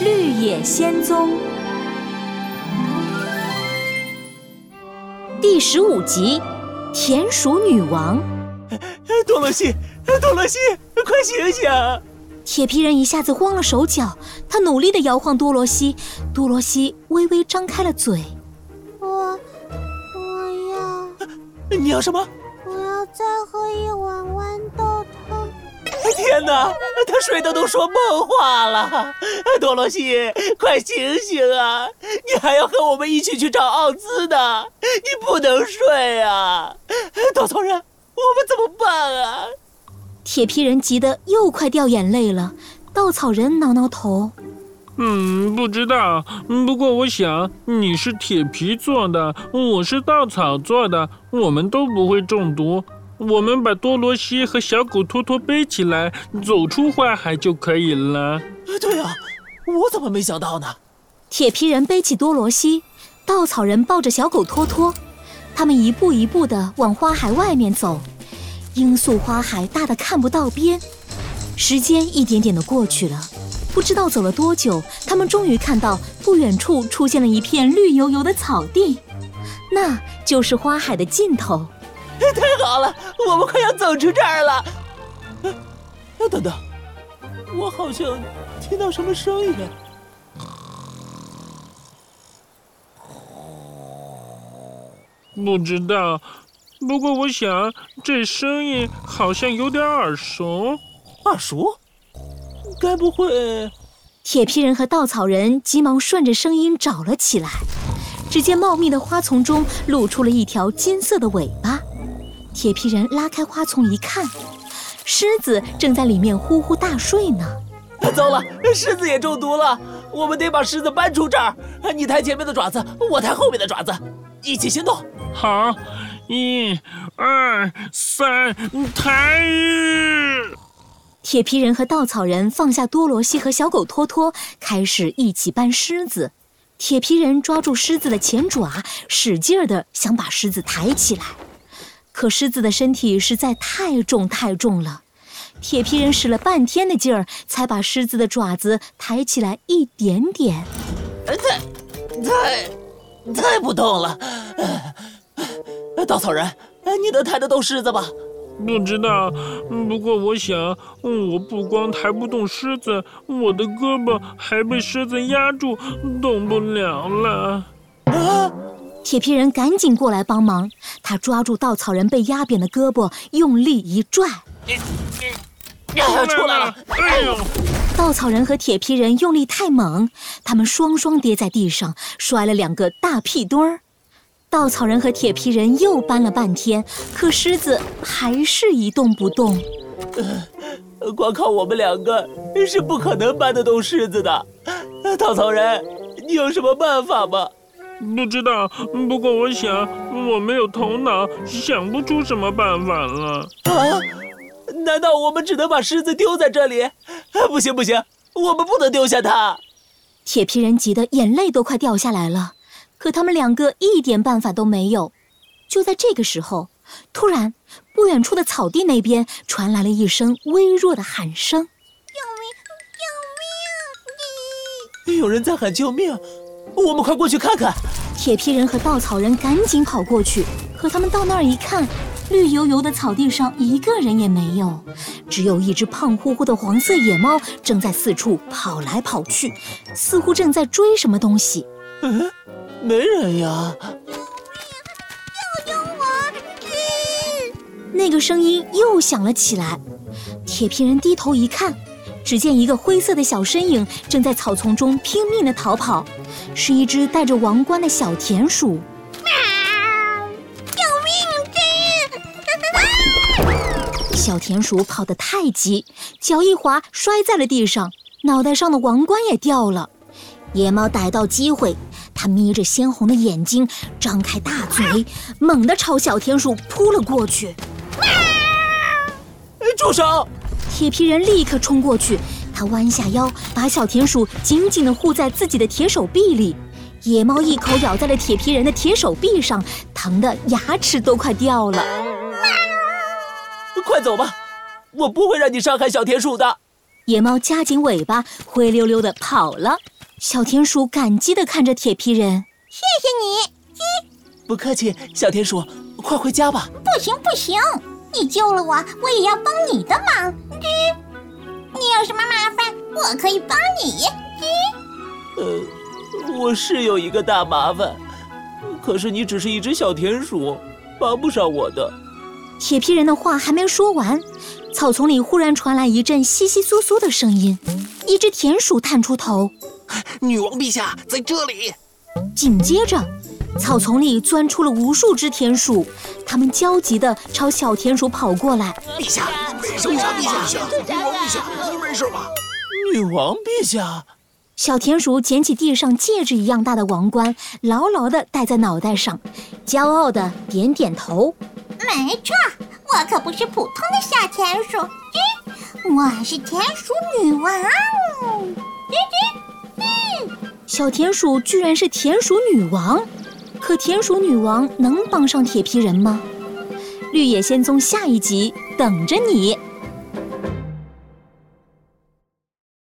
绿野仙踪》第十五集《田鼠女王》。多罗西，多罗西，快醒醒！铁皮人一下子慌了手脚，他努力的摇晃多罗西，多罗西微微张开了嘴。我，我要，你要什么？我要再喝一碗豌豆汤。天哪，他睡得都说梦话了！多罗西，快醒醒啊！你还要和我们一起去找奥兹呢，你不能睡啊！稻草人，我们怎么办啊？铁皮人急得又快掉眼泪了，稻草人挠挠头，嗯，不知道。不过我想你是铁皮做的，我是稻草做的，我们都不会中毒。我们把多罗西和小狗托托背起来，走出花海就可以了。对啊，我怎么没想到呢？铁皮人背起多罗西，稻草人抱着小狗托托，他们一步一步地往花海外面走。罂粟花海大得看不到边，时间一点点地过去了，不知道走了多久，他们终于看到不远处出现了一片绿油油的草地，那就是花海的尽头。太好了，我们快要走出这儿了。哎，等等，我好像听到什么声音了。不知道。不过我想，这声音好像有点耳熟。耳熟？该不会……铁皮人和稻草人急忙顺着声音找了起来。只见茂密的花丛中露出了一条金色的尾巴。铁皮人拉开花丛一看，狮子正在里面呼呼大睡呢。糟了，狮子也中毒了！我们得把狮子搬出这儿。你抬前面的爪子，我抬后面的爪子，一起行动。好。一、二、三，抬！铁皮人和稻草人放下多罗西和小狗托托，开始一起搬狮子。铁皮人抓住狮子的前爪，使劲儿的想把狮子抬起来，可狮子的身体实在太重太重了。铁皮人使了半天的劲儿，才把狮子的爪子抬起来一点点。太、太、太不动了。稻草人，你能抬得动狮子吧？不知道，不过我想，我不光抬不动狮子，我的胳膊还被狮子压住，动不了了。啊！铁皮人赶紧过来帮忙，他抓住稻草人被压扁的胳膊，用力一拽，出来了！哎呦！稻草人和铁皮人用力太猛，他们双双跌在地上，摔了两个大屁墩儿。稻草人和铁皮人又搬了半天，可狮子还是一动不动。光靠我们两个是不可能搬得动狮子的。稻草人，你有什么办法吗？不知道，不过我想我没有头脑，想不出什么办法了。啊？难道我们只能把狮子丢在这里？不行不行，我们不能丢下它。铁皮人急得眼泪都快掉下来了。可他们两个一点办法都没有。就在这个时候，突然，不远处的草地那边传来了一声微弱的喊声：“救命！救命！”有人在喊救命，我们快过去看看。铁皮人和稻草人赶紧跑过去，可他们到那儿一看，绿油油的草地上一个人也没有，只有一只胖乎乎的黄色野猫正在四处跑来跑去，似乎正在追什么东西。嗯。没人呀！救救我！那个声音又响了起来。铁皮人低头一看，只见一个灰色的小身影正在草丛中拼命的逃跑，是一只戴着王冠的小田鼠。救命！小田鼠跑得太急，脚一滑摔在了地上，脑袋上的王冠也掉了。野猫逮到机会。它眯着鲜红的眼睛，张开大嘴，猛地朝小田鼠扑了过去。住手！铁皮人立刻冲过去，他弯下腰，把小田鼠紧紧地护在自己的铁手臂里。野猫一口咬在了铁皮人的铁手臂上，疼得牙齿都快掉了。快走吧，我不会让你伤害小田鼠的。野猫夹紧尾巴，灰溜溜地跑了。小田鼠感激地看着铁皮人，谢谢你。不客气，小田鼠，快回家吧。不行不行，你救了我，我也要帮你的忙。吱，你有什么麻烦，我可以帮你。吱，呃，我是有一个大麻烦，可是你只是一只小田鼠，帮不上我的。铁皮人的话还没说完，草丛里忽然传来一阵窸窸窣窣的声音，一只田鼠探出头。女王陛下在这里。紧接着，草丛里钻出了无数只田鼠，它们焦急地朝小田鼠跑过来。陛下，没事吧？陛下，女王陛下，你没事吧？女王陛下，小田鼠捡起地上戒指一样大的王冠，牢牢地戴在脑袋上，骄傲地点点头。没错，我可不是普通的小田鼠，我是田鼠女王。小田鼠居然是田鼠女王，可田鼠女王能帮上铁皮人吗？绿野仙踪下一集等着你。